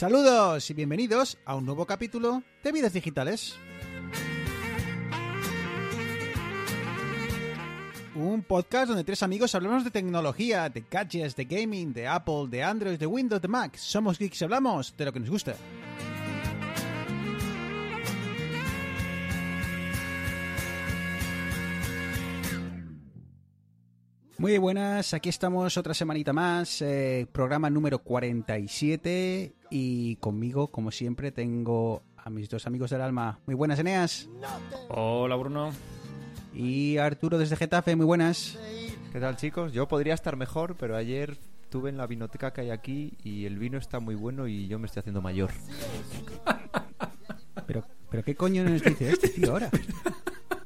Saludos y bienvenidos a un nuevo capítulo de Vidas Digitales. Un podcast donde tres amigos hablamos de tecnología, de gadgets, de gaming, de Apple, de Android, de Windows, de Mac. Somos geeks y hablamos de lo que nos gusta. Muy buenas, aquí estamos otra semanita más, eh, programa número 47 y conmigo, como siempre, tengo a mis dos amigos del alma. Muy buenas, Eneas. Hola, Bruno. Y Arturo desde Getafe, muy buenas. ¿Qué tal, chicos? Yo podría estar mejor, pero ayer estuve en la vinoteca que hay aquí y el vino está muy bueno y yo me estoy haciendo mayor. Pero, pero ¿qué coño nos dice este tío ahora?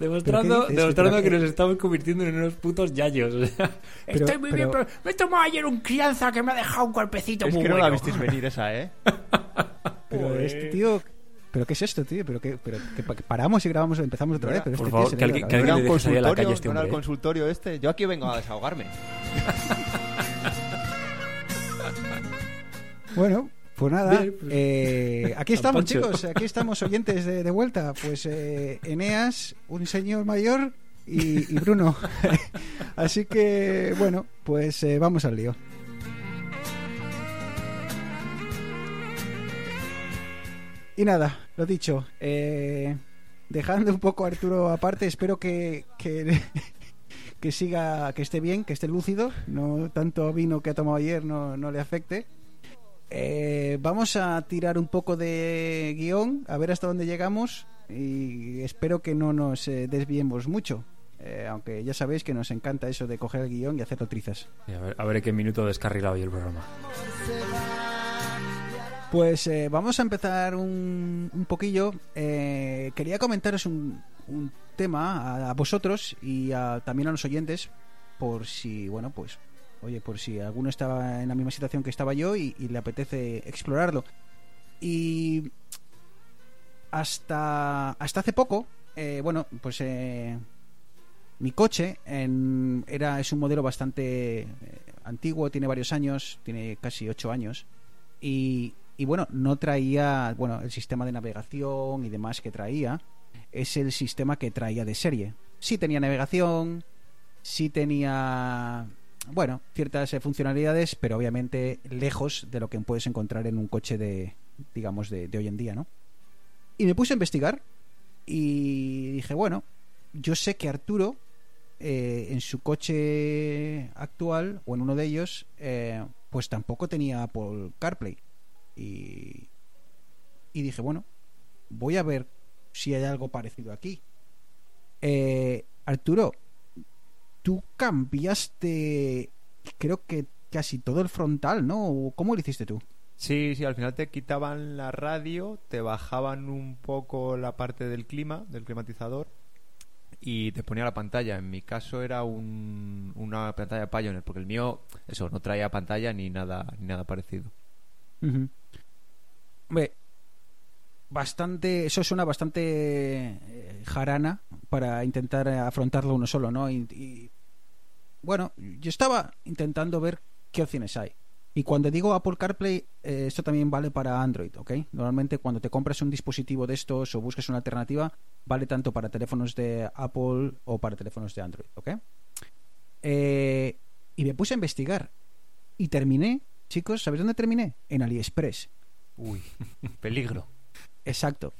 Demostrando, demostrando que nos estamos convirtiendo en unos putos yayos. o sea. Pero- Estoy muy bien, pero- me he tomado ayer un crianza que me ha dejado un golpecito Es muy que no la bueno. visteis venir esa, ¿eh? Pero este tío... ¿Pero qué es esto, tío? ¿Pero qué, pero que, pa- que paramos y grabamos, empezamos otra vez? Pero Por este favor, tío que alguien- que la calle este ¿No era el hombre, ¿eh? consultorio este? Yo aquí vengo a desahogarme. Bueno, pues nada, Bien, pues- eh, aquí estamos chicos, aquí estamos oyentes de, de vuelta. Pues eh, Eneas, un señor mayor y, y Bruno. Así que, bueno, pues eh, vamos al lío. Y nada, lo dicho, eh, dejando un poco a Arturo aparte, espero que, que, que siga, que esté bien, que esté lúcido, no tanto vino que ha tomado ayer no, no le afecte. Eh, vamos a tirar un poco de guion, a ver hasta dónde llegamos y espero que no nos eh, desviemos mucho. Eh, aunque ya sabéis que nos encanta eso de coger el guion y hacerlo trizas. A ver, a ver en qué minuto descarrila hoy el programa. Pues vamos a empezar un, un poquillo. Quería comentaros un, un tema a, a vosotros y a- también a los oyentes, por si, bueno, pues, oye, por si alguno estaba en la misma situación que estaba yo y, le apetece explorarlo. Y hasta, hasta hace poco, eh, bueno, pues eh, mi coche era, es un modelo bastante eh, antiguo, tiene varios años, tiene casi 8 años. Y, y bueno, no traía, bueno, el sistema de navegación y demás que traía es el sistema que traía de serie. Sí tenía navegación, sí tenía, bueno, ciertas eh, funcionalidades, pero obviamente lejos de lo que puedes encontrar en un coche de, digamos, de, de hoy en día, ¿no? Y me puse a investigar y dije, bueno, yo sé que Arturo eh, en su coche actual o en uno de ellos eh, pues tampoco tenía Apple CarPlay y, y dije bueno voy a ver si hay algo parecido aquí Eh, Arturo tú cambiaste creo que casi todo el frontal ¿no? ¿cómo lo hiciste tú? Sí, sí, al final te quitaban la radio, te bajaban un poco la parte del clima, del climatizador, y te ponía la pantalla. En mi caso era un- una pantalla Pioneer, porque el mío, eso, no traía pantalla ni nada, ni nada parecido. Ujú. Hombre, bastante, eso suena bastante eh, jarana para intentar afrontarlo uno solo, ¿no? Y, y, bueno, yo estaba intentando ver qué opciones hay. Y cuando digo Apple CarPlay, eh, esto también vale para Android, ¿ok? Normalmente cuando te compras un dispositivo de estos o buscas una alternativa, vale tanto para teléfonos de Apple o para teléfonos de Android, ¿ok? Eh, y me puse a investigar. Y terminé, chicos, ¿sabéis dónde terminé? En AliExpress. Uy, peligro. Exacto.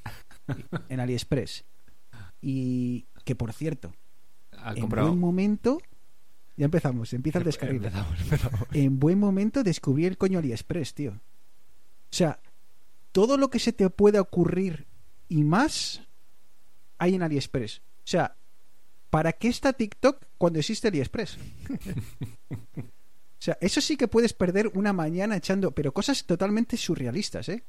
En AliExpress. Y que por cierto, Ha en comprado. buen momento. Ya empezamos, empieza el descarril. Empezamos, empezamos. En buen momento descubrí el coño AliExpress, tío. O sea, todo lo que se te pueda ocurrir y más hay en AliExpress. O sea, ¿para qué está TikTok cuando existe AliExpress? O sea, eso sí que puedes perder una mañana echando, pero cosas totalmente surrealistas, ¿eh?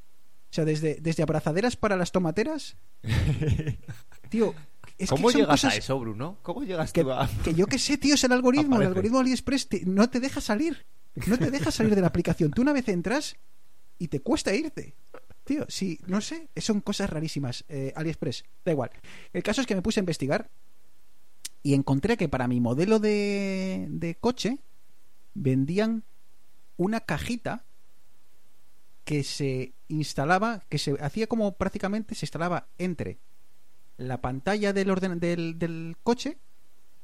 O sea, desde, desde abrazaderas para las tomateras. Tío, es ¿Cómo que son llegas cosas a eso, Bruno? ¿Cómo llegas que, tú a...? que yo que sé, tío, es el algoritmo. El algoritmo AliExpress te- no te deja salir. No te deja salir de la aplicación. Tú una vez entras y te cuesta irte. Tío, sí, no sé, son cosas rarísimas. Eh, AliExpress, da igual. El caso es que me puse a investigar y encontré que para mi modelo de, de coche vendían una cajita que se instalaba, que se hacía como prácticamente se instalaba entre la pantalla del orden del, del coche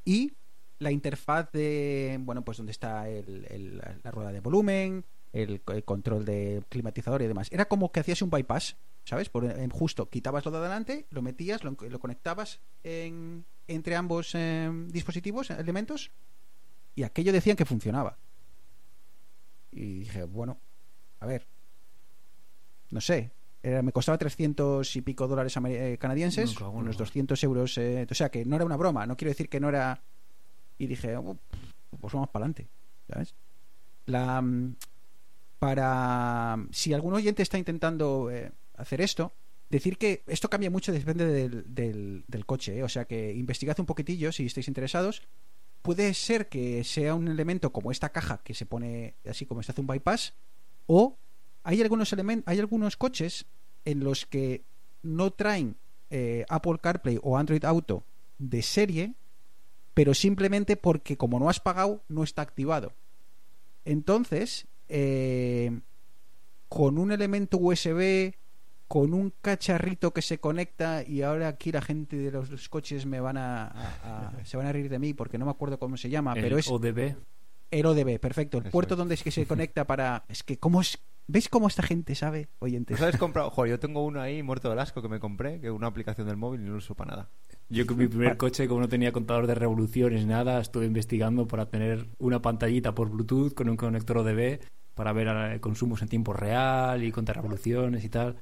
y la interfaz de bueno pues donde está el- la rueda de volumen el, control de climatizador y demás. Era como que hacías un bypass sabes por en- justo quitabas lo de adelante lo metías lo, lo conectabas en- entre ambos eh, dispositivos elementos y aquello decían que funcionaba. Y dije bueno a ver no sé era- me costaba 300 y pico dólares eh, canadienses unos la 200 euros eh, o sea que no era una broma no quiero decir que no era y dije oh, pues vamos para adelante ¿sabes? la mm, para si algún oyente está intentando eh, hacer esto decir que esto cambia mucho depende del, del, del coche ¿eh? o sea que investigad un poquitillo si estáis interesados puede ser que sea un elemento como esta caja que se pone así como se hace un bypass o hay algunos elementos hay algunos coches en los que no traen eh, Apple CarPlay o Android Auto de serie pero simplemente porque como no has pagado no está activado entonces eh, con un elemento USB con un cacharrito que se conecta y ahora aquí la gente de los, los coches me van a, a- a- se van a reír de mí porque no me acuerdo cómo se llama El pero es ODB. el ODB perfecto el Eso puerto es. donde es que se conecta para es que cómo es ¿Veis cómo esta gente sabe, oyentes? ¿Tú sabes comprado? Joder, yo tengo uno ahí muerto del asco que me compré, que es una aplicación del móvil y no lo uso para nada. Yo con mi primer coche, como no tenía contador de revoluciones ni nada, estuve investigando para tener una pantallita por Bluetooth con un conector ODB para ver eh, consumos en tiempo real y contar revoluciones y tal.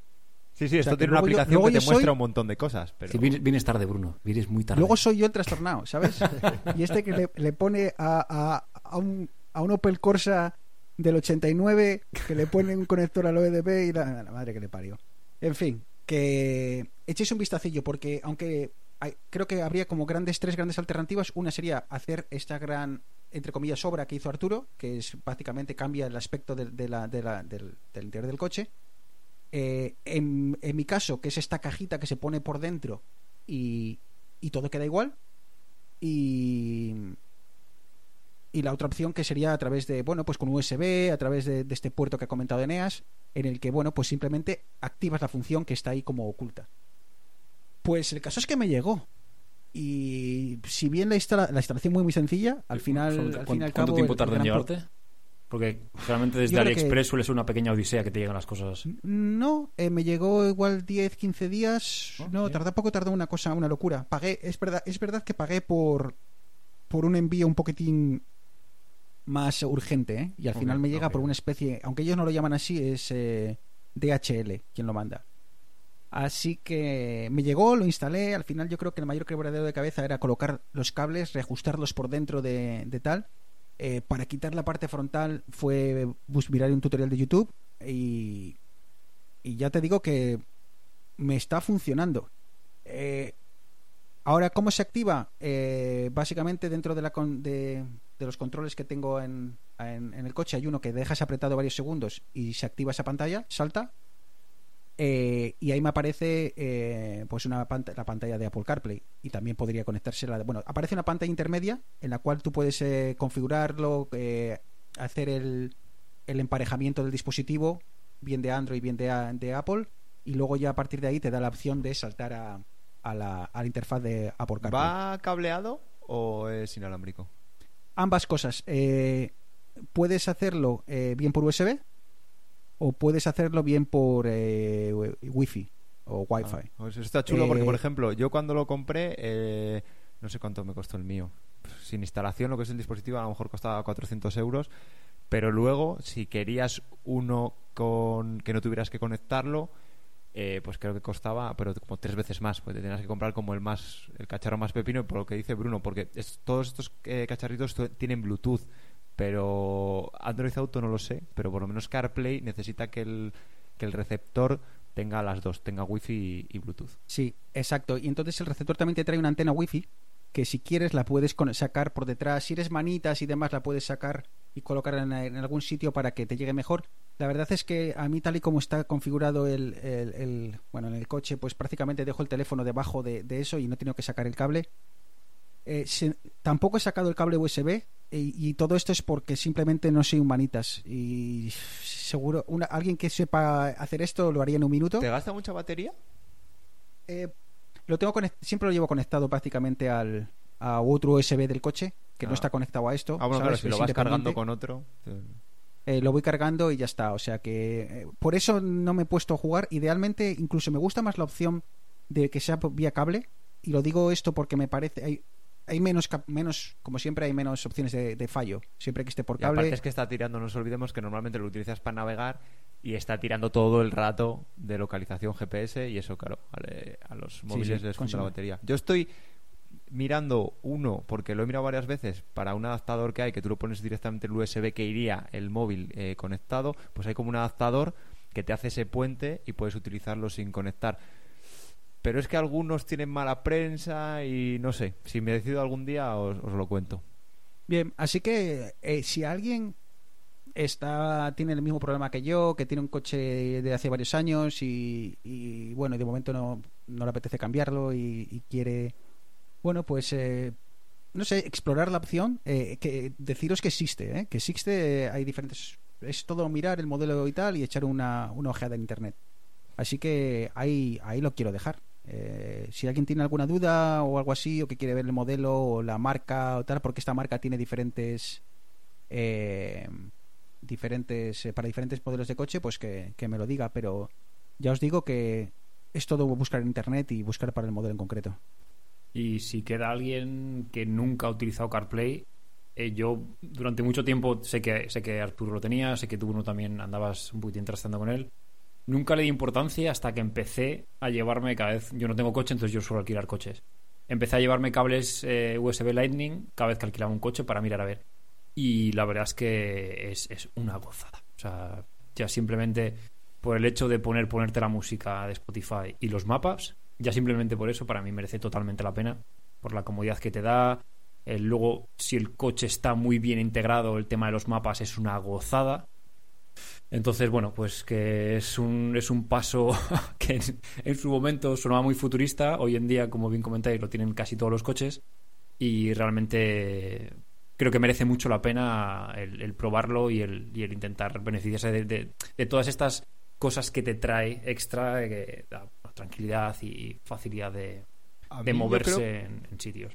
Sí, sí, esto tiene una yo- aplicación que te soy- muestra un montón de cosas, pero... Que vienes, vienes tarde, Bruno. Vienes muy tarde. Luego soy yo el trastornado, ¿sabes? y este que le, le pone a, a, a un, a un Opel Corsa del 89 que le pone un conector al OEDB y la, la madre que le parió. En fin, que echéis un vistacillo porque aunque creo que habría como grandes tres grandes alternativas, una sería hacer esta gran entre comillas obra que hizo Arturo, que es básicamente cambia el aspecto del, del interior del coche. Eh, en, en mi caso, que es esta cajita que se pone por dentro y, y todo queda igual. Y, y la otra opción que sería a través de, bueno, pues con USB, a través de, de este puerto que ha comentado Eneas, en el que, bueno, pues simplemente activas la función que está ahí como oculta. Pues el caso es que me llegó. Y si bien la, instala- la instalación muy muy sencilla, al final, ¿Cuánto, al fin cuánto tiempo tarda en llegarte? Porque realmente desde que- AliExpress suele ser una pequeña odisea que te llegan las cosas. No, eh, me llegó igual 10, 15 días. Oh, no, tardó poco, tardó una cosa, una locura. Pagué, es verdad, es verdad que pagué por por un envío un poquitín más urgente, ¿eh? Y al final me llega por una especie, aunque ellos no lo llaman así, es eh, DHL quien lo manda. Así que me llegó, lo instalé. Al final yo creo que el mayor quebradero de cabeza era colocar los cables, reajustarlos por dentro de, de tal. Eh, para quitar la parte frontal fue mirar un tutorial de YouTube y, y ya te digo que me está funcionando. Eh, ahora, ¿cómo se activa? Eh, básicamente dentro de, la con- de, de los controles que tengo en, en- el coche hay uno que dejas apretado varios segundos y se activa esa pantalla, salta. eh, y ahí me aparece eh, pues una la pantalla de Apple CarPlay y también podría conectarse la bueno aparece una pantalla intermedia en la cual tú puedes eh, configurarlo eh, hacer el, el emparejamiento del dispositivo bien de Android bien de, de Apple y luego ya a partir de ahí te da la opción de saltar a, a la, a la interfaz de Apple CarPlay ¿Va cableado o es inalámbrico? Ambas cosas. Eh, puedes hacerlo eh, bien por USB o puedes hacerlo bien por eh, Wi-Fi o Wi-Fi. Ah, pues está chulo porque, Eh, por ejemplo, yo cuando lo compré, eh, no sé cuánto me costó el mío. Sin instalación, lo que es el dispositivo, a lo mejor costaba 400 euros. Pero luego, si querías uno con que no tuvieras que conectarlo, eh, pues creo que costaba, pero como tres veces más. Pues te tenías que comprar como el más, el cacharro más pepino, por lo que dice Bruno, porque todos estos eh, cacharritos tienen Bluetooth. Pero Android Auto no lo sé, pero por lo menos CarPlay necesita que el, que el receptor tenga las dos, tenga Wi-Fi y, Bluetooth. Sí, exacto. Y entonces el receptor también te trae una antena Wi-Fi que si quieres la puedes sacar por detrás. Si eres manitas y demás la puedes sacar y colocar en, en algún sitio para que te llegue mejor. La verdad es que a mí tal y como está configurado el, el- el- bueno en el coche, pues prácticamente dejo el teléfono debajo de, de eso y no he tenido que sacar el cable. Eh, se- tampoco he sacado el cable USB Y, y todo esto es porque simplemente no soy humanitas. Y seguro, una, alguien que sepa hacer esto lo haría en un minuto. ¿Te gasta mucha batería? Eh, lo tengo siempre lo llevo conectado prácticamente al a otro USB del coche que no Ah. está conectado a esto. Ah, bueno, claro, ¿sabes? si lo vas cargando con otro. te- Eh, lo voy cargando y ya está. O sea que eh, por eso no me he puesto a jugar. Idealmente, incluso me gusta más la opción de que sea vía cable. Y lo digo esto porque me parece. Hay, hay menos, menos, como siempre, hay menos opciones de, de fallo. Siempre que esté por Y aparte cable. es que está tirando, no nos olvidemos que normalmente lo utilizas para navegar y está tirando todo el rato de localización GPS y eso, claro, ale- a los móviles sí, les funda consume. la batería. Yo estoy mirando uno, porque lo he mirado varias veces, para un adaptador que hay, que tú lo pones directamente el USB que iría el móvil eh, conectado, pues hay como un adaptador que te hace ese puente y puedes utilizarlo sin conectar. Pero es que algunos tienen mala prensa y no sé, si me decido algún día os, lo cuento. Bien, así que eh, si alguien está tiene el mismo problema que yo, que tiene un coche de hace varios años y, y, bueno, de momento no, no le apetece cambiarlo y, y quiere, bueno, pues eh, no sé, explorar la opción, eh, que deciros que existe, ¿eh? que existe, eh, hay diferentes, es todo mirar el modelo y tal y echar una, una ojeada en internet. Así que ahí, ahí lo quiero dejar. Eh, si alguien tiene alguna duda o algo así, o que quiere ver el modelo o la marca o tal, porque esta marca tiene diferentes. eh, diferentes eh, para diferentes modelos de coche, pues que, que me lo diga. Pero ya os digo que es todo buscar en internet y buscar para el modelo en concreto. Y si queda alguien que nunca ha utilizado CarPlay, eh, yo durante mucho tiempo sé que sé que Arturo lo tenía, sé que tú no también andabas un poquitín trastando con él. Nunca le di importancia hasta que empecé a llevarme cada vez. Yo no tengo coche, entonces yo suelo alquilar coches. Empecé a llevarme cables eh, USB Lightning cada vez que alquilaba un coche para mirar a ver. Y la verdad es que es, es una gozada. O sea, ya simplemente por el hecho de poner ponerte la música de Spotify y los mapas, ya simplemente por eso para mí merece totalmente la pena. Por la comodidad que te da. Luego, si el coche está muy bien integrado, el tema de los mapas es una gozada. Entonces, bueno, pues que es un, es un paso que en, su momento sonaba muy futurista. Hoy en día, como bien comentáis, lo tienen casi todos los coches. Y realmente creo que merece mucho la pena el, probarlo y el, y el intentar beneficiarse de- de todas estas cosas que te trae extra, eh, que da tranquilidad y facilidad de, de moverse creo- en, en sitios.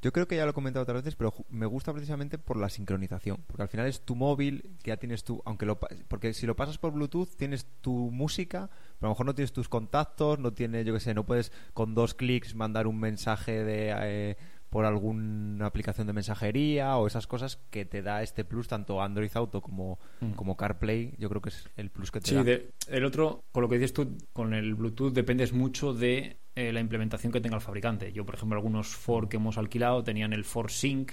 Yo creo que ya lo he comentado otras veces, pero me gusta precisamente por la sincronización. Porque al final es tu móvil, que ya tienes tú. Aunque lo, porque si lo pasas por Bluetooth, tienes tu música, pero a lo mejor no tienes tus contactos, no tienes, yo qué sé, no puedes con dos clics mandar un mensaje de. eh, por alguna aplicación de mensajería o esas cosas que te da este plus, tanto Android Auto como, Mm. como CarPlay. Yo creo que es el plus que te Sí, da. el otro, con lo que dices tú, con el Bluetooth dependes mucho de eh, la implementación que tenga el fabricante. Yo, por ejemplo, algunos Ford que hemos alquilado tenían el Ford Sync,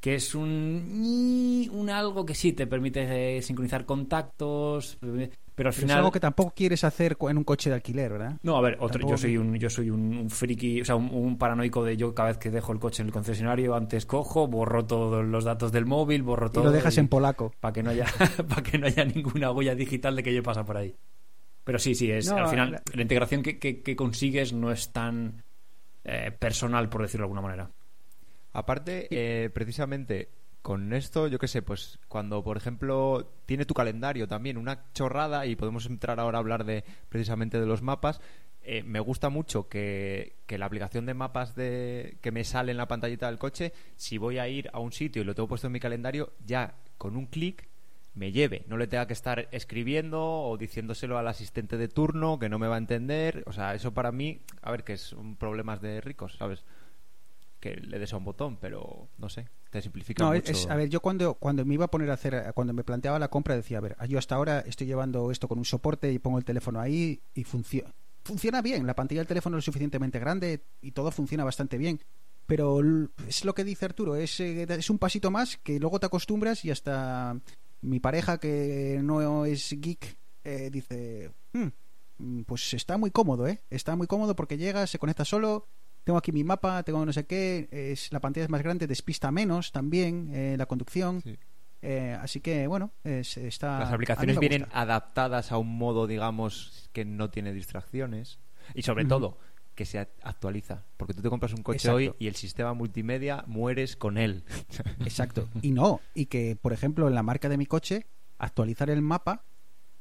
que es un, un algo que sí te permite eh, sincronizar contactos, pero al Pero final es algo que tampoco quieres hacer en un coche de alquiler, ¿verdad? No, a ver, otro, Tampoco- yo soy un yo soy un, un friki, o sea, un, un paranoico de yo cada vez que dejo el coche en el concesionario, antes cojo, borro todos los datos del móvil, borro Y todo lo dejas en polaco. para que no haya para que no haya ninguna huella digital de que yo pasa por ahí. Pero sí, sí, es No, al final la- la, integración que, que- que consigues no es tan eh, personal, por decirlo de alguna manera. Aparte, eh, precisamente con esto, yo qué sé, pues cuando, por ejemplo, tiene tu calendario también, una chorrada, y podemos entrar ahora a hablar de precisamente de los mapas. eh, me gusta mucho que, que la aplicación de mapas de, que me sale en la pantallita del coche, si voy a ir a un sitio y lo tengo puesto en mi calendario, ya con un clic me lleve, no le tenga que estar escribiendo o diciéndoselo al asistente de turno que no me va a entender, o sea, eso para mí, a ver, que son problemas de ricos, ¿sabes? Que le des a un botón, pero no sé, te simplifica No, mucho. es, a ver, yo cuando, cuando me iba a poner a hacer, cuando me planteaba la compra decía, a ver, yo hasta ahora estoy llevando esto con un soporte y pongo el teléfono ahí y funciona. Funciona bien, la pantalla del teléfono es suficientemente grande y todo funciona bastante bien. Pero es lo que dice Arturo, es, eh, es un pasito más que luego te acostumbras y hasta mi pareja que no es geek eh, dice, "Hmm, mm, pues está muy cómodo, ¿eh? Está muy cómodo porque llega, se conecta solo, tengo aquí mi mapa, tengo no sé qué, es, la pantalla es más grande, despista menos también eh, la conducción. Sí. Eh, así que, bueno, es- está... Las aplicaciones vienen adaptadas a un modo, digamos, que no tiene distracciones. Y sobre todo, que se actualiza. Porque tú te compras un coche Exacto. hoy y el sistema multimedia mueres con él. Exacto. Y no, y que, por ejemplo, en la marca de mi coche, actualizar el mapa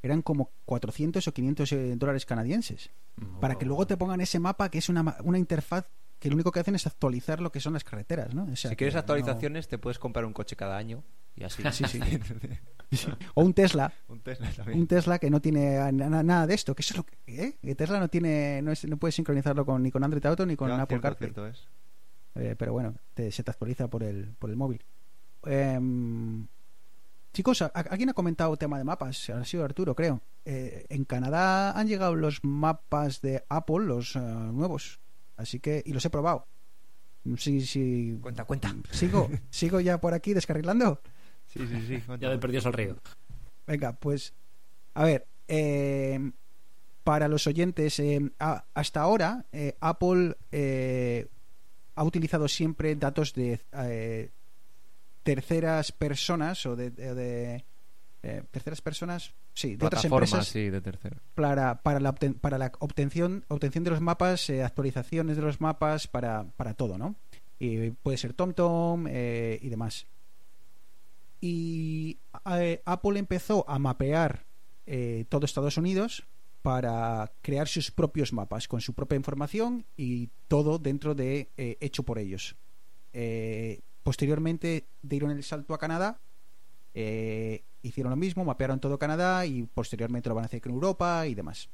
eran como 400 o 500 eh, dólares canadienses. Para que luego te pongan ese mapa que es una, una interfaz que lo único que hacen es actualizar lo que son las carreteras, ¿no? O sea, si quieres no- actualizaciones, te puedes comprar un coche cada año y así. Sí, sí. O un Tesla, un Tesla también. un Tesla que no tiene na- nada de esto, que eso es lo que, ¿eh? Que Tesla no tiene no, es- no puede sincronizarlo con ni con Android Auto ni con Apple cierto, CarPlay. cierto es. Eh, pero bueno, te- se te actualiza por el, por el móvil. Em, chicos, ¿a- ¿alguien ha comentado tema de mapas? Ha sido Arturo, creo. Eh, en Canadá han llegado los mapas de Apple, los nuevos. Así que, y los he probado. Sí, sí. Cuenta, cuenta. ¿Sigo, ¿Sigo ya por aquí descarrilando? Sí, sí, sí. cuenta. Ya de perdidos al río. Venga, pues. A ver, eh, para los oyentes, eh, a- hasta ahora eh, Apple eh, ha utilizado siempre datos de eh, terceras personas o de, de- de, eh, terceras personas, sí, de otras empresas sí, de tercero. para, para la, obten- para la obtención, obtención de los mapas, eh, actualizaciones de los mapas, para, para todo, ¿no? Y puede ser TomTom eh, y demás. Y Apple empezó a mapear todo Estados Unidos para crear sus propios mapas con su propia información y todo dentro de hecho por ellos. Posteriormente dieron el salto a Canadá eh, hicieron lo mismo, mapearon todo Canadá y posteriormente lo van a hacer con Europa y demás.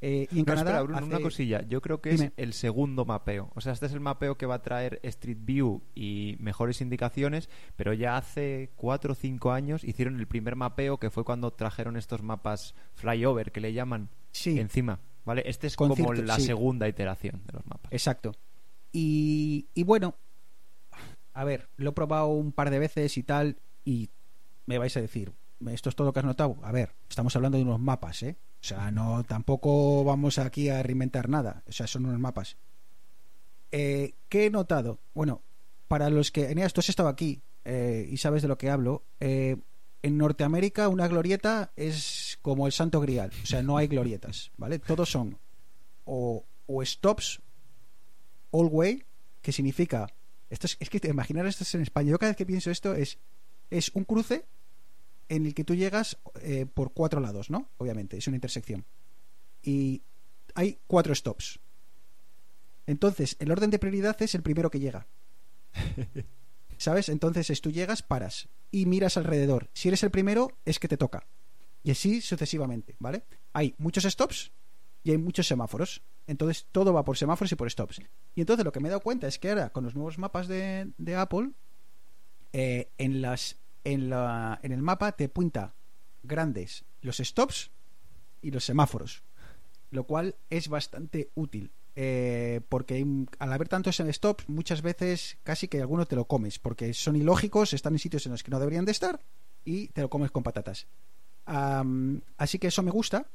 Eh, y en No, Canadá espera, Bruno, hace- una cosilla. Yo creo que Dime. es el segundo mapeo. O sea, este es el mapeo que va a traer Street View y mejores indicaciones, pero ya hace cuatro o cinco años hicieron el primer mapeo que fue cuando trajeron estos mapas flyover que le llaman Sí, encima. ¿Vale? Este es Con como la sí. segunda iteración de los mapas. exacto. Y, y bueno, a ver, lo he probado un par de veces y tal, y me vais a decir, esto es todo lo que has notado. A ver, estamos hablando de unos mapas, ¿eh? O sea, no, tampoco vamos aquí a reinventar nada. O sea, son unos mapas. Eh, ¿Qué he notado? Bueno, para los que. Eneas, tú has estado aquí eh, y sabes de lo que hablo. eh, en Norteamérica, una glorieta es como el santo grial. O sea, no hay glorietas, ¿vale? Todos son o, o stops all way, que significa. Esto es, es que imaginar esto es en español. Yo cada vez que pienso esto es. Es un cruce en el que tú llegas eh, por cuatro lados, ¿no? Obviamente, es una intersección. Y hay cuatro stops. Entonces, el orden de prioridad es el primero que llega. ¿Sabes? Entonces, es tú llegas, paras y miras alrededor. Si eres el primero, es que te toca. Y así sucesivamente, ¿vale? Hay muchos stops y hay muchos semáforos. Entonces, todo va por semáforos y por stops. Y entonces, lo que me he dado cuenta es que ahora, con los nuevos mapas de, de Apple, eh, en las en, la, en el mapa te apunta grandes los stops y los semáforos lo cual es bastante útil eh, porque al haber tantos stops muchas veces casi que alguno te lo comes porque son ilógicos están en sitios en los que no deberían de estar y te lo comes con patatas. Así que eso me gusta.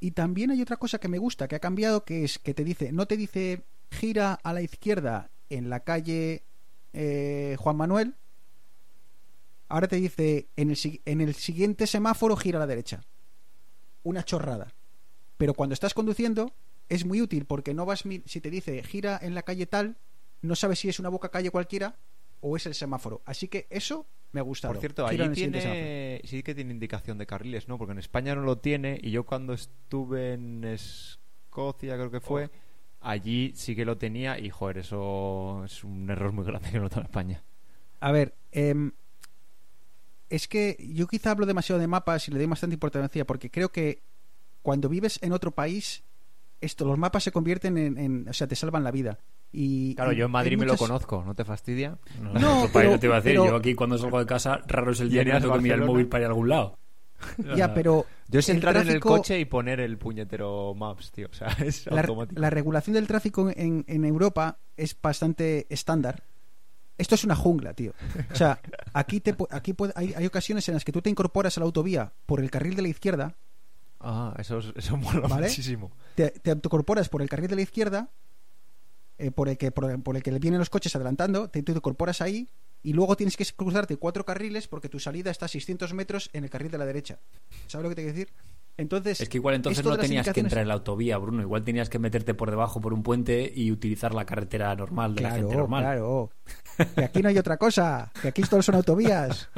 Y también hay otra cosa que me gusta que ha cambiado que es que te dice no te dice gira a la izquierda en la calle eh, Juan Manuel Ahora te dice, en el, en el siguiente semáforo gira a la derecha. Una chorrada. Pero cuando estás conduciendo es muy útil porque no vas, si te dice gira en la calle tal, no sabes si es una boca calle cualquiera o es el semáforo. Así que eso me ha gustado. Por cierto, semáforo. tiene, sí que tiene indicación de carriles, ¿no? Porque en España no lo tiene y yo cuando estuve en Escocia, creo que fue, allí sí que lo tenía y, joder, eso es un error muy grande que no está en España. A ver, em, es que yo quizá hablo demasiado de mapas y le doy bastante importancia porque creo que cuando vives en otro país, esto, los mapas se convierten en, en- o sea, te salvan la vida. Y, Claro, yo en Madrid me lo conozco, ¿no te fastidia? No, No, en otro país pero- no te iba a decir. pero- Yo aquí cuando salgo de casa, raro es el día que tengo que mirar el móvil para ir a algún lado. Ya, pero Yo es el entrar en el coche y poner el puñetero Maps, tío. O sea, es la, automático. la regulación del tráfico en, en Europa es bastante estándar. Esto es una jungla, tío. O sea, aquí, te, aquí puede- hay, hay ocasiones en las que tú te incorporas a la autovía por el carril de la izquierda, Ah, eso, es- eso mola ¿Vale? muchísimo. te, te incorporas por el carril de la izquierda, eh, por, el que, por, el- por el que le vienen los coches adelantando, te, te incorporas ahí y luego tienes que cruzarte cuatro carriles porque tu salida está a 600 metros en el carril de la derecha. ¿Sabes lo que te quiero decir? Entonces, Es que igual entonces no tenías que entrar en la autovía, Bruno. Igual tenías que meterte por debajo por un puente y utilizar la carretera normal de la gente Claro, normal. claro. Que aquí no hay otra cosa. Que aquí todos son autovías.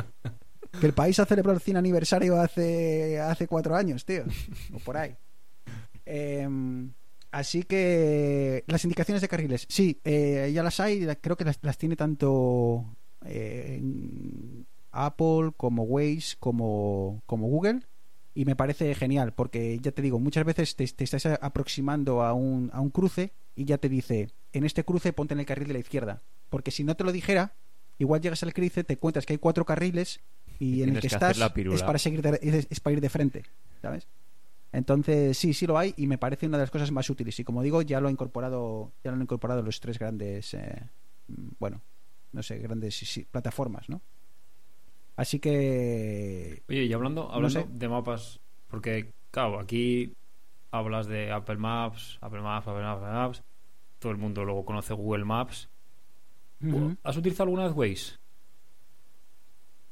Que el país ha celebrado el 100 aniversario hace, hace cuatro años, tío. O por ahí. Em, así que las indicaciones de carriles. Sí, eh, ya las hay. Creo que las, las tiene tanto eh, Apple como Waze como, como Google. Y me parece genial, porque ya te digo, muchas veces te, te estás aproximando a un, a un cruce y ya te dice, en este cruce ponte en el carril de la izquierda. Porque si no te lo dijera, igual llegas al cruce, te encuentras que hay cuatro carriles y, Y en el que estás es para seguir de, es, es para ir de frente, ¿sabes? Entonces sí, sí lo hay y me parece una de las cosas más útiles. Y como digo, ya lo ha incorporado, ya lo han incorporado los tres grandes, eh, mm, bueno, no sé, grandes sí, plataformas, ¿no? Así que Oye, y hablando, hablando sé. de mapas, porque, claro, aquí hablas de Apple Maps, Apple Maps, Apple Maps, Apple Maps. Todo el mundo luego conoce Google Maps. ¿Has utilizado alguna vez Waze?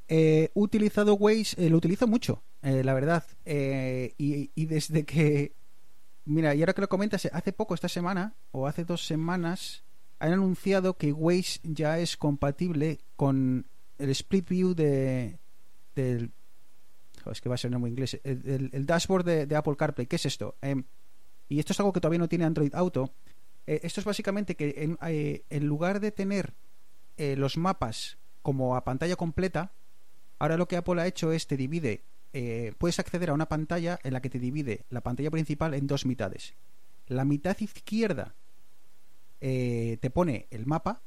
He utilizado Waze, eh, lo utilizo mucho, eh, la verdad. Eh, y, y desde que. Mira, y ahora que lo comentas, eh, hace poco, esta semana, o hace dos semanas, han anunciado que Waze ya es compatible con el Split View de. del. es que va a ser muy inglés. El, el- dashboard de, de Apple CarPlay. ¿Qué es esto? Em, y esto es algo que todavía no tiene Android Auto. Eh, esto es básicamente que en, eh, en lugar de tener eh, los mapas como a pantalla completa, Ahora lo que Apple ha hecho es te divide, puedes acceder a una pantalla en la que te divide la pantalla principal en dos mitades. La mitad izquierda te pone el mapa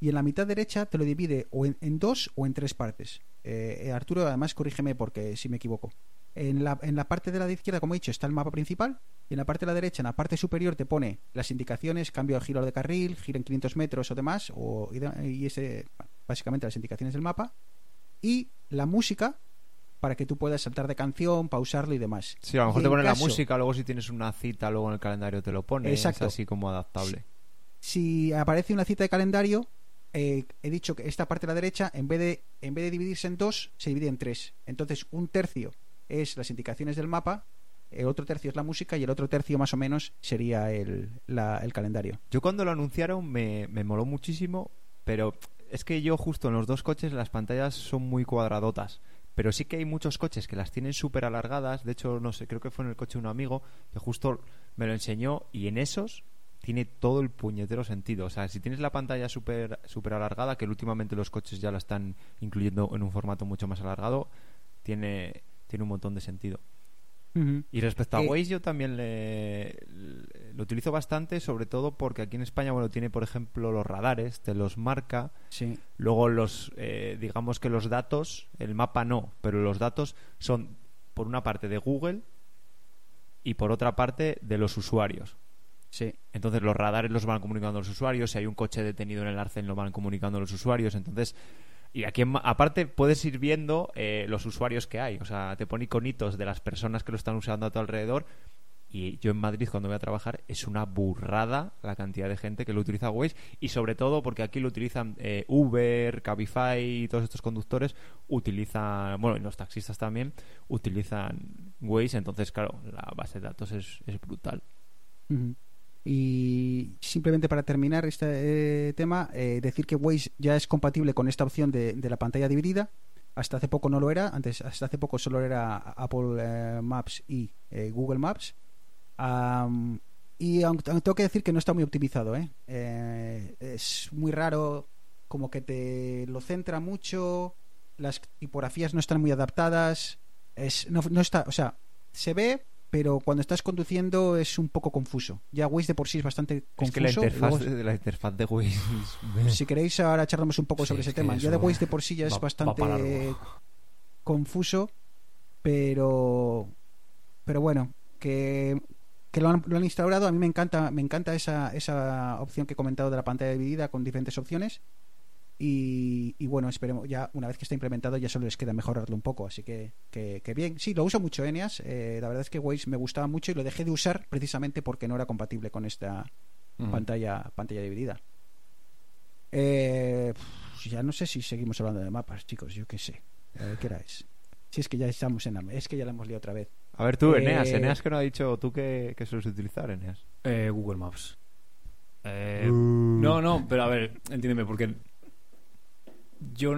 y en la mitad derecha te lo divide o en, en dos o en tres partes. Eh, eh, Arturo, además, corrígeme porque si me equivoco. En la, en la parte de la izquierda, como he dicho, está el mapa principal y en la parte de la derecha, en la parte superior, te pone las indicaciones, cambio de giro de carril, giro en 500 metros o demás, o, y, ese, básicamente las indicaciones del mapa y la música para que tú puedas saltar de canción, pausarlo y demás. Sí, a lo mejor te pone la música, luego si tienes una cita, luego en el calendario te lo pone. Exacto. Es así como adaptable. Si aparece una cita de calendario, eh, he dicho que esta parte de la derecha, en vez de, en vez de dividirse en dos, se divide en tres. Entonces, un tercio es las indicaciones del mapa, el otro tercio es la música y el otro tercio más o menos sería el, la- el calendario. Yo cuando lo anunciaron me, me moló muchísimo, pero es que yo justo en los dos coches las pantallas son muy cuadradotas. Pero sí que hay muchos coches que las tienen súper alargadas. De hecho, no sé, creo que fue en el coche de un amigo que justo me lo enseñó y en esos tiene todo el puñetero sentido. O sea, si tienes la pantalla súper súper alargada, que últimamente los coches ya la están incluyendo en un formato mucho más alargado, tiene, tiene un montón de sentido. Y respecto a Eh, Waze, yo también le, le- lo utilizo bastante, sobre todo porque aquí en España, bueno, tiene, por ejemplo, los radares, te los marca. Sí. Luego, los, eh, digamos que los datos, el mapa no, pero los datos son, por una parte, de Google y por otra parte, de los usuarios. Sí. Entonces los radares los van comunicando a los usuarios, si hay un coche detenido en el arcén lo van comunicando a los usuarios, entonces y aquí aparte puedes ir viendo eh, los usuarios que hay, o sea, te pone iconitos de las personas que lo están usando a tu alrededor y yo en Madrid cuando voy a trabajar es una burrada la cantidad de gente que lo utiliza Waze y sobre todo porque aquí lo utilizan eh, Uber, Cabify y todos estos conductores utilizan, bueno, y los taxistas también utilizan Waze, entonces claro, la base de datos es, brutal. Ujú. Y simplemente para terminar este eh, tema, eh, decir que Waze ya es compatible con esta opción de, de la pantalla dividida. Hasta hace poco no lo era, antes hasta hace poco solo era Apple eh, Maps y Google Maps. Am, y tengo que decir que no está muy optimizado, es muy raro, como que te lo centra mucho, las tipografías no están muy adaptadas, es, no, no está, o sea, se ve, pero cuando estás conduciendo es un poco confuso. Ya Waze de por sí es bastante Es que la confuso. interfaz, luego- de, la interfaz de Waze es- si queréis ahora charlamos un poco Sí, sobre es ese tema. Ya de Waze de por sí ya es va- bastante confuso, pero pero bueno, que, que lo, han, lo han instaurado. A mí me encanta me encanta esa, esa opción que he comentado de la pantalla dividida con diferentes opciones. Y, y bueno, esperemos, ya una vez que está implementado ya solo les queda mejorarlo un poco, así que, que, que bien. Sí, lo uso mucho Eneas, eh, la verdad es que Waze me gustaba mucho y lo dejé de usar precisamente porque no era compatible con esta, pantalla, pantalla dividida. Eh, ya no sé si seguimos hablando de mapas, chicos, yo qué sé. Eh, ¿Qué hora es? Si es que ya estamos en la... Es que ya la hemos liado otra vez. A ver tú, Eh, Eneas. Eneas que no ha dicho tú que, que sueles utilizar, Eneas. Eh, Google Maps. Eh, No, no, pero a ver, entiéndeme, porque yo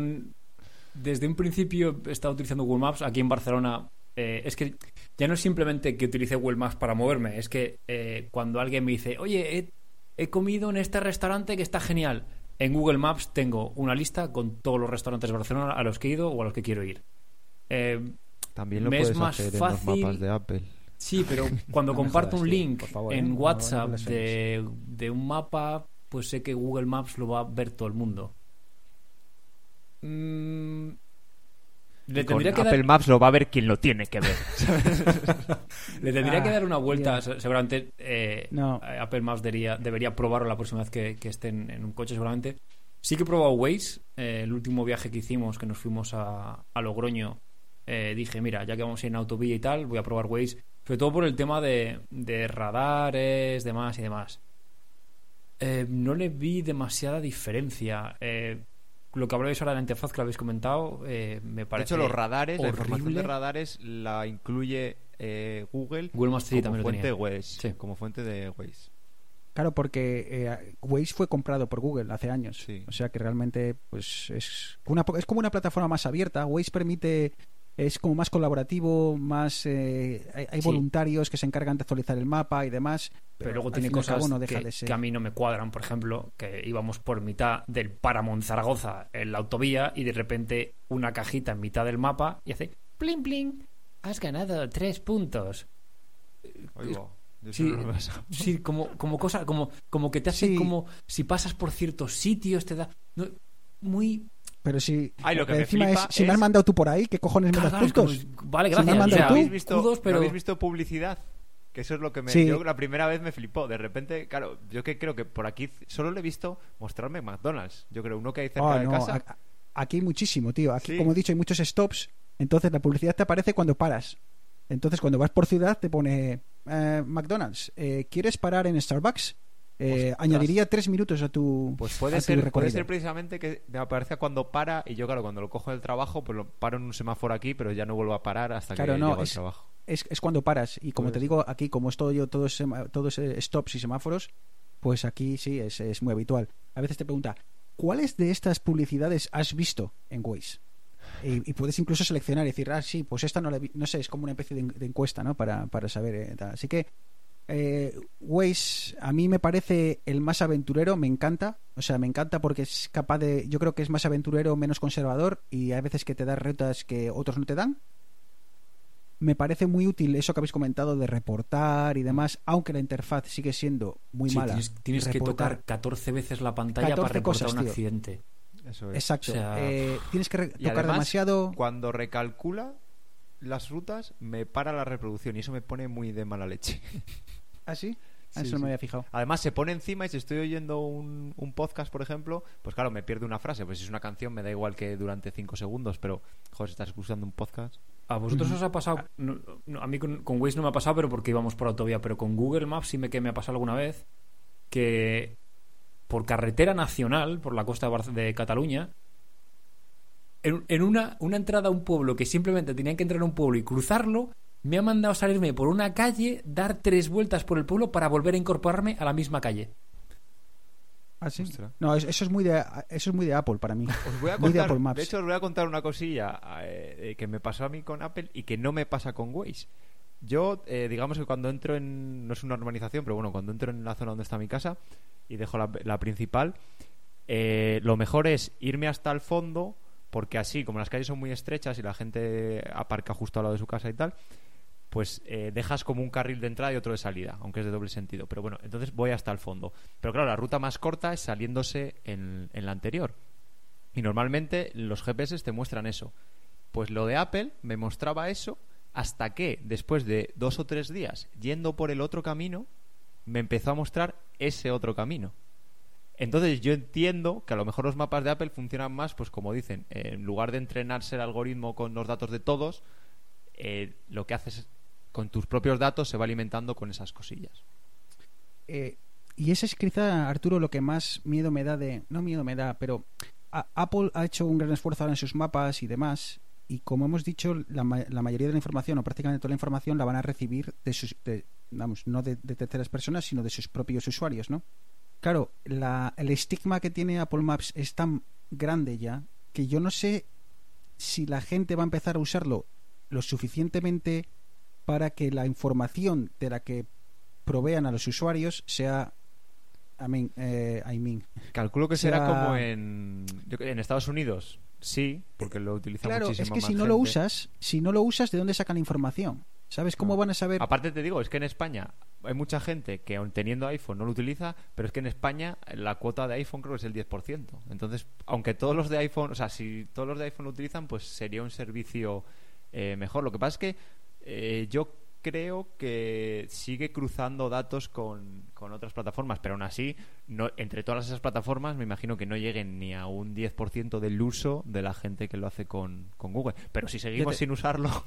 desde un principio he estado utilizando Google Maps aquí en Barcelona. eh, es que ya no es simplemente que utilice Google Maps para moverme, es que eh, cuando alguien me dice, oye, he, he comido en este restaurante que está genial, en Google Maps tengo una lista con todos los restaurantes de Barcelona a los que he ido o a los que quiero ir. Eh, También lo Me es puedes más hacer en fácil- los mapas de Apple. Sí, pero cuando No comparto jodas, un link favor, ¿eh? en No, no WhatsApp de un mapa, pues sé que Google Maps lo va a ver todo el mundo. Mm, le tendría, que Apple dar, Maps lo va a ver quien lo tiene que ver. le tendría que dar una vuelta. Seguramente eh, No. eh, Apple Maps debería, debería probarlo la próxima vez que, que esté en, en un coche, seguramente. Sí que he probado Waze. eh, el último viaje que hicimos, que nos fuimos a, a Logroño, eh, dije, mira, ya que vamos a ir en autovía y tal, voy a probar Waze. Sobre todo por el tema de, de radares, demás y demás. Eh, no le vi demasiada diferencia. Eh, lo que habláis ahora de la interfaz que lo habéis comentado, eh, me De parece. hecho, los radares, la información horrible. de radares la incluye eh, Google Google Maps sí, como también lo fuente tenía. Waze. Sí. Como fuente de Waze. Claro, porque eh, Waze fue comprado por Google hace años. Sí. O sea que realmente pues es, una, es como una plataforma más abierta. Waze permite, es como más colaborativo, más eh, hay, hay Sí. voluntarios que se encargan de actualizar el mapa y demás. pero luego tiene cosas cabo no deja que, de ser- que a mí no me cuadran. Por ejemplo, que íbamos por mitad del Paramount Zaragoza en la autovía y de repente una cajita en mitad del mapa y hace pling pling, has ganado tres puntos. Oigo, Sí. Sí, como, como cosa, como, como que te hace Sí. como si pasas por ciertos sitios, te da. no, muy. Pero si Ay, lo que me encima es, si me has mandado tú por ahí, ¿qué cojones me das puntos? como- vale, Si me has gracias. mandado o sea, tú. ¿Habéis visto, escudos, ¿no pero. habéis visto publicidad? Que eso es lo que me... Sí. Yo la primera vez me flipó. De repente, claro, yo que creo que por aquí solo le he visto mostrarme McDonald's. Yo creo, uno que hay cerca Ah, de no, casa. a- aquí hay muchísimo, tío. Aquí, Sí. como he dicho, hay muchos stops. Entonces la publicidad te aparece cuando paras. Entonces cuando vas por ciudad te pone eh, McDonald's. eh, ¿Quieres parar en Starbucks? Eh, añadiría tres minutos a tu Pues puede ser, puede ser precisamente que me aparezca cuando para y yo, claro, cuando lo cojo del trabajo, pues lo paro en un semáforo aquí, pero ya no vuelvo a parar hasta Claro, que no, llego al es- trabajo. es, es cuando paras. Y como te digo, aquí, como es todo yo, todo ese, todo ese stops y semáforos, pues aquí sí es, es muy habitual. A veces te pregunta, ¿cuáles de estas publicidades has visto en Waze? Y, y puedes incluso seleccionar y decir, ah, sí, pues esta no la vi. No sé, es como una especie de, de encuesta, ¿no? Para, para saber. eh. Así que eh, Waze a mí me parece el más aventurero, me encanta. O sea, me encanta porque es capaz de. Yo creo que es más aventurero, menos conservador y hay veces que te da rutas que otros no te dan. Me parece muy útil eso que habéis comentado de reportar y demás, aunque la interfaz sigue siendo muy Sí, mala. tienes, tienes que tocar 14 veces la pantalla para 14 reportar cosas, un tío. accidente. Eso es. Exacto. O sea, Eh, tienes que tocar además, demasiado. Cuando recalcula las rutas, me para la reproducción y eso me pone muy de mala leche. ¿Ah, sí? Ah, Sí, eso no sí. me había fijado. Además, se pone encima y si estoy oyendo un, un podcast, por ejemplo, pues claro, me pierde una frase. Pues si es una canción, me da igual que durante cinco segundos, pero, joder, si estás escuchando un podcast. ¿A vosotros os ha pasado? no- no, a mí con, con Waze no me ha pasado, pero porque íbamos por autovía. Pero con Google Maps sí me, que me ha pasado alguna vez que por carretera nacional, por la costa de, Cataluña, en, en una, una entrada a un pueblo que simplemente tenía que entrar a un pueblo y cruzarlo, me ha mandado salirme por una calle, dar tres vueltas por el pueblo para volver a incorporarme a la misma calle. ¿Ah, sí? No, es- eso es muy de eso es muy de Apple para mí. Os voy a Muy de contar, Apple Maps. de hecho, os voy a contar una cosilla eh, eh, que me pasó a mí con Apple y que no me pasa con Waze. Yo, eh, digamos que cuando entro en. No es una urbanización, pero bueno, cuando entro en la zona donde está mi casa y dejo la, la principal, eh, lo mejor es irme hasta el fondo, porque así, como las calles son muy estrechas y la gente aparca justo al lado de su casa y tal, pues eh, dejas como un carril de entrada y otro de salida, aunque es de doble sentido. Pero bueno, entonces voy hasta el fondo. Pero claro, la ruta más corta es saliéndose en, la anterior. Y normalmente los GPS te muestran eso. Pues lo de Apple me mostraba eso hasta que después de dos o tres días yendo por el otro camino, me empezó a mostrar ese otro camino. Entonces yo entiendo que a lo mejor los mapas de Apple funcionan más, pues como dicen, en lugar de entrenarse el algoritmo con los datos de todos, eh, lo que haces con tus propios datos se va alimentando con esas cosillas. Eh, y ese es quizá, Arturo, lo que más miedo me da de... No miedo me da, pero Apple ha hecho un gran esfuerzo ahora en sus mapas y demás. y como hemos dicho, la, la mayoría de la información o prácticamente toda la información la van a recibir de sus, de- vamos, no de, de terceras personas, sino de sus propios usuarios, ¿no? Claro, la, el estigma que tiene Apple Maps es tan grande ya que yo no sé si la gente va a empezar a usarlo lo suficientemente para que la información de la que provean a los usuarios sea I mean, eh, I mean, Calculo que sea- será como en, Estados Unidos. Sí, porque lo utiliza Claro, es muchísima que más si no lo usas, si no lo usas, ¿de dónde sacan la información? ¿Sabes cómo No. van a saber? Aparte te digo, es que en España hay mucha gente que aun teniendo iPhone no lo utiliza, pero es que en España la cuota de iPhone creo que es el 10%. Entonces, aunque todos los de iPhone, o sea, si todos los de iPhone lo utilizan, pues sería un servicio eh, mejor. Lo que pasa es que eh, yo creo que sigue cruzando datos con, con otras plataformas, pero aún así, no, entre todas esas plataformas me imagino que no lleguen ni a un 10% del uso de la gente que lo hace con, con Google. Pero si seguimos te- sin usarlo...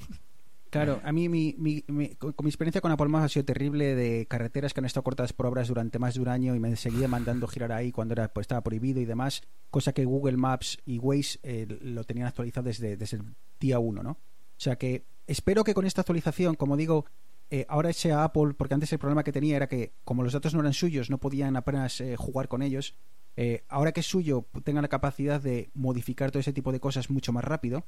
Claro, a mí mi, mi- mi- con mi experiencia con Apple Maps ha sido terrible de carreteras que han estado cortadas por obras durante más de un año y me seguía mandando girar ahí cuando era, pues, estaba prohibido y demás, cosa que Google Maps y Waze eh, lo tenían actualizado desde, desde el día uno, ¿no? O sea que espero que con esta actualización, como digo, eh, ahora sea Apple, porque antes el problema que tenía era que como los datos no eran suyos, no podían apenas eh, jugar con ellos, eh, ahora que es suyo, tenga la capacidad de modificar todo ese tipo de cosas mucho más rápido.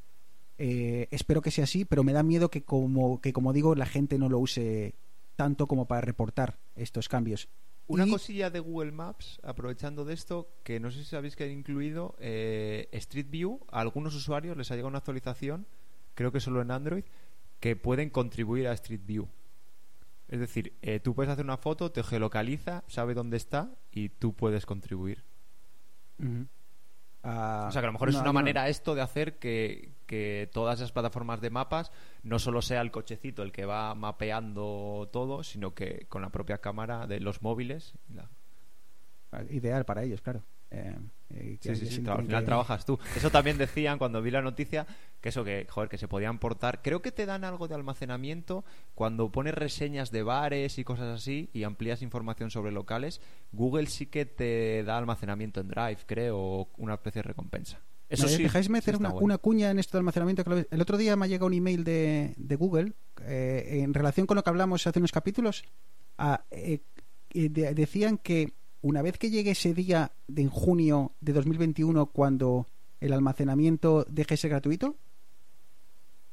Eh, espero que sea así, pero me da miedo que como, que como digo, la gente no lo use tanto como para reportar estos cambios. Una Y- cosilla de Google Maps, aprovechando de esto, que no sé si sabéis que han incluido Street View. A algunos usuarios les ha llegado una actualización, creo que solo en Android, que pueden contribuir a Street View. Es decir, eh, tú puedes hacer una foto, te geolocaliza, sabe dónde está y tú puedes contribuir. Ah, O sea, que a lo mejor es una no- manera esto de hacer que, que todas esas plataformas de mapas no solo sea el cochecito el que va mapeando todo, sino que con la propia cámara de los móviles. la- Ideal para ellos, claro. Eh, eh, que Sí, sí, sí, al final que- trabajas tú. Eso también decían cuando vi la noticia que eso que, joder, que se podían portar. Creo que te dan algo de almacenamiento cuando pones reseñas de bares y cosas así y amplías información sobre locales. Google sí que te da almacenamiento en Drive, creo, o una especie de recompensa. Eso ¿Me sí. dejáis meter una, bueno. una cuña en esto de almacenamiento? El otro día me ha llegado un email de, de Google eh, en relación con lo que hablamos hace unos capítulos. ah, eh, eh, de- decían que una vez que llegue ese día de en junio de 2021 cuando el almacenamiento deje de ser gratuito,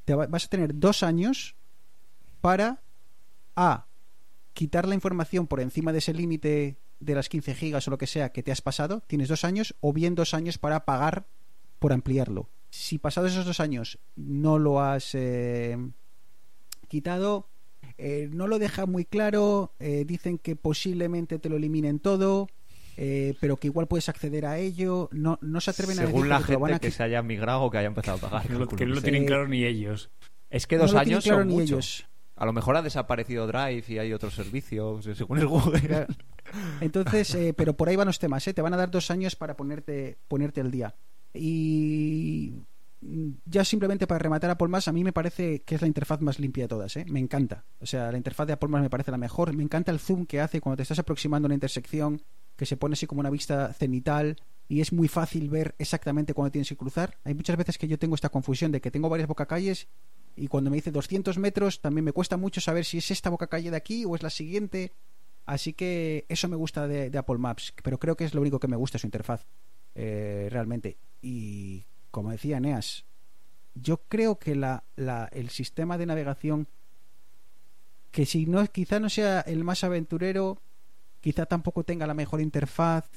te va- vas a tener dos años para A. quitar la información por encima de ese límite de las 15 gigas o lo que sea que te has pasado, tienes dos años, o bien dos años para pagar por ampliarlo. Si pasados esos dos años no lo has eh, quitado, eh, no lo deja muy claro, eh, dicen que posiblemente te lo eliminen todo, eh, pero que igual puedes acceder a ello, no, no se atreven a Según decir la que van gente a que se haya migrado o que haya empezado a pagar. Que no, lo- que no lo tienen claro ni ellos. Es que dos años claro son ni mucho. ellos. A lo mejor ha desaparecido Drive y hay otros servicios, según el Google. Claro. Entonces, eh, pero por ahí van los temas, ¿eh? Te van a dar dos años para ponerte, ponerte al día. Y ya simplemente para rematar Apple Maps, a mí me parece que es la interfaz más limpia de todas, ¿eh? Me encanta. O sea, la interfaz de Apple Maps me parece la mejor. Me encanta el zoom que hace cuando te estás aproximando a una intersección, que se pone así como una vista cenital y es muy fácil ver exactamente cuándo tienes que cruzar. Hay muchas veces que yo tengo esta confusión de que tengo varias bocacalles y cuando me dice 200 metros también me cuesta mucho saber si es esta bocacalle de aquí o es la siguiente. Así que eso me gusta de, de Apple Maps, pero creo que es lo único que me gusta su interfaz, eh, realmente. Y como decía Eneas, yo creo que la, el sistema de navegación, que si no, quizá no sea el más aventurero, quizá tampoco tenga la mejor interfaz,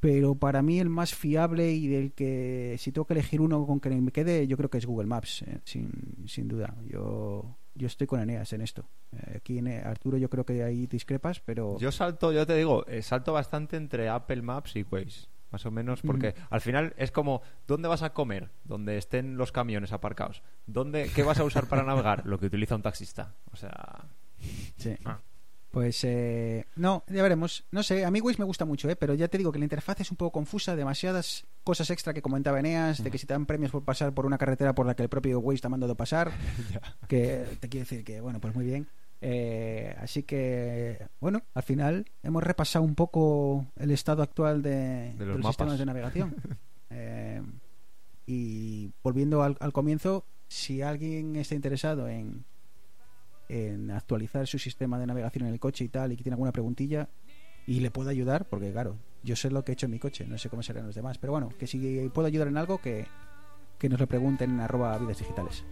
pero para mí el más fiable y del que si tengo que elegir uno con que me quede, yo creo que es Google Maps, eh, sin, sin duda. Yo, estoy con Eneas en esto. Eh, aquí en Arturo yo creo que ahí discrepas, pero Yo salto, yo te digo, eh, salto bastante entre Apple Maps y Waze. Más o menos, porque al final es como, ¿dónde vas a comer? Donde estén los camiones aparcados. ¿Dónde, ¿Qué vas a usar para navegar? Lo que utiliza un taxista. O sea, Sí. Ah. Pues eh, no, ya veremos. No sé, a mí Waze me gusta mucho, ¿eh? pero ya te digo que la interfaz es un poco confusa, demasiadas cosas extra que comentaba Eneas, de que si te dan premios por pasar por una carretera por la que el propio Waze te ha mandado pasar, que te quiero decir que, bueno, pues muy bien. Eh, así que, bueno, al final hemos repasado un poco el estado actual de, De los los mapas. sistemas de navegación. Eh, Y volviendo al, al comienzo, si alguien está interesado en, en actualizar su sistema de navegación en el coche y tal, y que tiene alguna preguntilla, y le puedo ayudar, porque claro, yo sé lo que he hecho en mi coche, no sé cómo serán los demás, pero bueno, que si puedo ayudar en algo, que, que nos lo pregunten en arroba vidas digitales.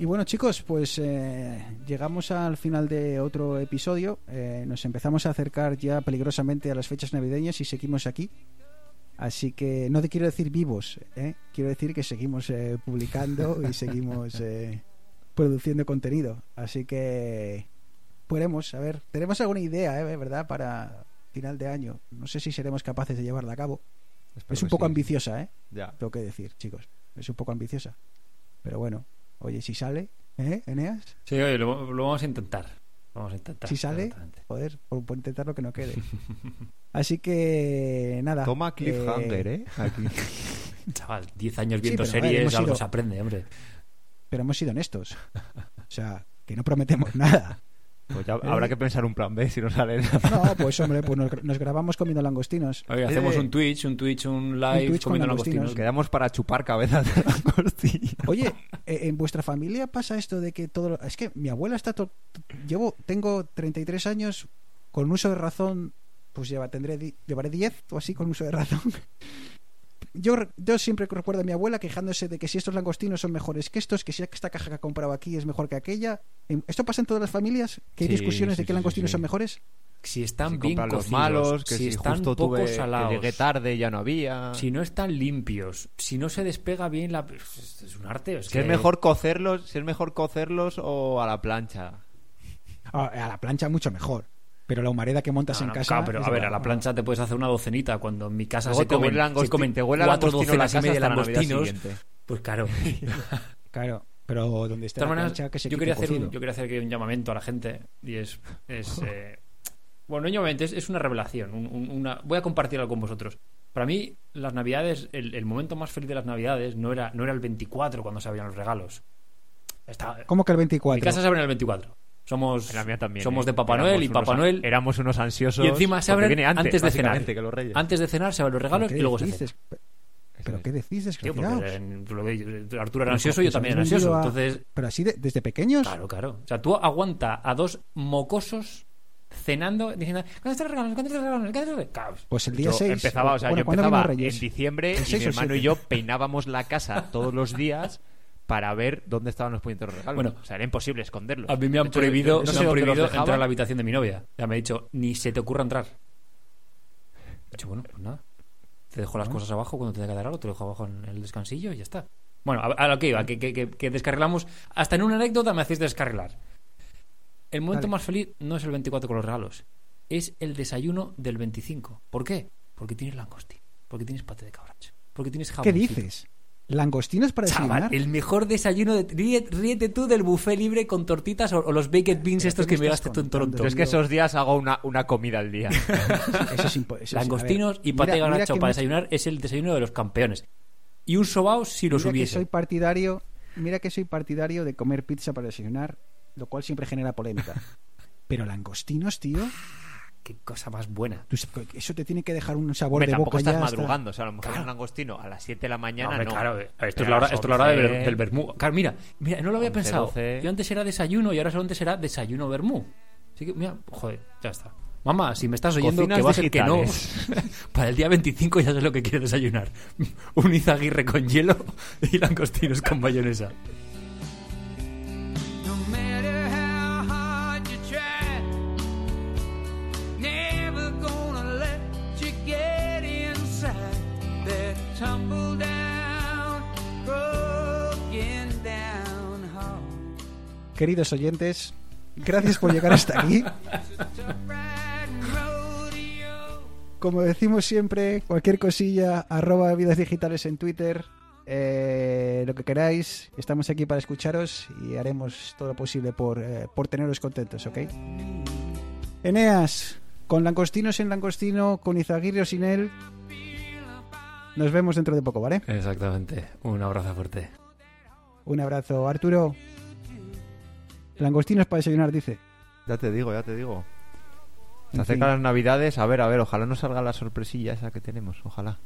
Y bueno chicos, pues eh, llegamos al final de otro episodio. Eh, nos empezamos a acercar ya peligrosamente a las fechas navideñas y seguimos aquí. Así que no te quiero decir vivos, ¿eh? quiero decir que seguimos eh, publicando y seguimos eh, produciendo contenido. Así que podremos, a ver, tenemos alguna idea, ¿eh? ¿verdad? Para final de año. No sé si seremos capaces de llevarla a cabo. Espero es un poco sí. ambiciosa, ¿eh? Ya. Tengo que decir, chicos. Es un poco ambiciosa. Pero bueno, oye, si sale, ¿eh, Eneas? Sí, oye, lo, lo vamos a intentar. Vamos a intentar. Si sale, joder, por, por intentar lo que no quede. Así que, nada. Toma cliffhanger, ¿eh? Aquí. Chaval, 10 años viendo ver, series, hemos algo se aprende, hombre. Pero hemos sido honestos. O sea, que no prometemos nada. Pues ya habrá que pensar un plan B si no sale nada. No, pues hombre, pues nos, nos grabamos comiendo langostinos. Oye, hacemos Eh. un Twitch, un Twitch, un live Twitch con comiendo langostinos. langostinos. Quedamos para chupar cabezas de langostino. Oye, eh, ¿en vuestra familia pasa esto de que todo... lo- Es que mi abuela está... to- Llevo, tengo 33 años con uso de razón, pues lleva, tendré, llevaré 10 o así con uso de razón. Yo, yo siempre recuerdo a mi abuela quejándose de que si estos langostinos son mejores que estos, que si esta caja que ha comprado aquí es mejor que aquella. Em, ¿Esto pasa en todas las familias? ¿Que hay Sí, discusiones sí, de qué sí, langostinos sí, son mejos? Si están si bien compran los cocidos, malos, que si, si, están justo poco tuve que salados, llegué tarde ya no había. si no están limpios, si no se despega bien la... pues, Es un arte. Es Si que es mejor cocerlos, si es mejor cocerlos o a la plancha. A, a la plancha mucho mejor. Pero la humareda que montas No, en no, casa... claro, pero a ver, a la plancha te puedes hacer una docenita cuando en mi casa Luego se te comen, se comen te huele a cuatro docenas y media de hasta la Navidad langostinos. siguiente. Pues claro. Claro, pero donde todas la plancha que se yo quería, hacer un, yo quería hacer aquí un llamamiento a la gente y es... es eh, bueno, no llamamiento, es, es una revelación. un- un- una, voy a compartirlo con vosotros. Para mí, las navidades, el, el momento más feliz de las navidades no era, no era el 24 cuando se abrían los regalos. Está, ¿Cómo que el mi 24? casa se abre el 24. Somos, En la mía también. somos ¿eh? de Papá Éramos Noel y Papá Noel... Éramos unos ansiosos. Y encima se abren antes, antes de cenar. básicamente, que los reyes. Antes de cenar se abren los regalos ¿Pero y luego qué se dices? ¿Pero qué decís, Tío, que- Arturo era ansioso y yo también era ansioso. a- Entonces, Pero así de- desde pequeños. claro, claro. O sea, tú aguanta a dos mocosos cenando diciendo ¿Cuándo están los regalos? ¿Cuándo están los regalos? ¿Cuándo están los regalos? Pues el día Yo 6. empezaba, o sea, bueno, yo ¿cuándo empezaba en diciembre y mi hermano y yo peinábamos la casa todos los días para ver dónde estaban los puñeteros regalos. Bueno, o sea, era imposible esconderlos. A mí me han hecho, prohibido, no me han prohibido entrar a la habitación de mi novia. Ya me ha dicho, ni se te ocurra entrar. He dicho, bueno, pues nada. Te dejo las Bueno. cosas abajo cuando te tenga que dar algo, te lo dejo abajo en el descansillo y ya está. Bueno, a, a lo que iba, que, que, que, que descarrilamos. Hasta en una anécdota me hacéis descarrilar. El momento Dale. más feliz no es el 24 con los regalos, es el desayuno del 25. ¿Por qué? Porque tienes langostín, porque tienes pate de cabracho, porque tienes jamón. ¿Qué dices? ¿Langostinos para Chaval, desayunar? el mejor desayuno de... Ríete, ríete tú del buffet libre con tortitas o, o los baked beans ¿Pero estos que gasté tú en? Toronto. Yo es que esos días hago una, una comida al día. Eso es eso es- a ver, Langostinos y pate que para me- desayunar es el desayuno de los campeones. Y un sobao si los mira que hubiese. soy partidario, mira que soy partidario de comer pizza para desayunar, lo cual siempre genera polémica. Pero langostinos, tío, Qué cosa más buena. eso te tiene que dejar un sabor Hombre, de tampoco boca estás ya hasta- madrugando. O sea, a lo mejor Claro. un langostino a las 7 de la mañana Hombre, no. claro, eh, esto es la hora, esto es la hora del, 11, ver- del vermú. Claro, mira, mira, no lo había 11, pensado. 12. Yo antes era desayuno y ahora solamente será desayuno vermú. Así que, mira, joder, ya está. Mamá, si me estás oyendo, Cocinas que va a ser que no. Para el día 25 ya sé lo que quiero desayunar. Un izaguirre con hielo y langostinos con mayonesa. Queridos oyentes, gracias por llegar hasta aquí. Como decimos siempre, cualquier cosilla, arroba vidas digitales en Twitter, eh, lo que queráis, estamos aquí para escucharos y haremos todo lo posible por, eh, por teneros contentos, ¿ok? Eneas, con langostinos sin langostino, con Izaguirre o sin él, nos vemos dentro de poco, ¿vale? Exactamente. Un abrazo fuerte. Un abrazo, Arturo. Langostinos para desayunar, dice. Ya te digo, ya te digo. Se acercan las navidades, a ver, a ver, ojalá no salga la sorpresilla esa que tenemos, ojalá.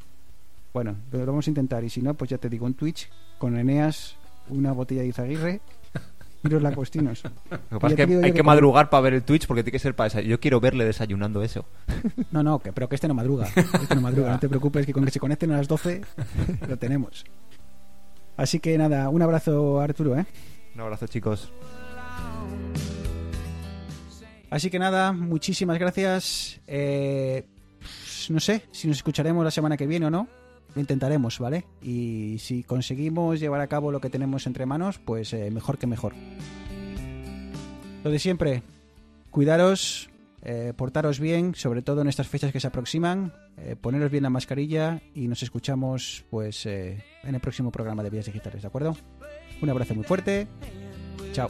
Bueno, lo vamos a intentar. Y si no, pues ya te digo, en Twitch, con Eneas, una botella de Izaguirre y los lacostinos. Lo que pasa es que hay que madrugar para ver el Twitch porque tiene que ser para desayunar. Yo quiero verle desayunando eso. No, no, que, pero que este no madruga. Este no madruga, no te preocupes, que con que se conecten a las 12 lo tenemos. Así que nada, un abrazo Arturo, ¿eh? Un abrazo, chicos. Así que nada, muchísimas gracias. Eh, no sé si nos escucharemos la semana que viene o no. Lo intentaremos, ¿vale? Y si conseguimos llevar a cabo lo que tenemos entre manos, pues eh, mejor que mejor. Lo de siempre, cuidaros, eh, portaros bien, sobre todo en estas fechas que se aproximan, poneros bien la mascarilla y nos escuchamos pues en el próximo programa de Vías Digitales, ¿de acuerdo? Un abrazo muy fuerte. Chao.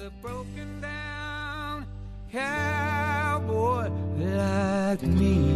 like me.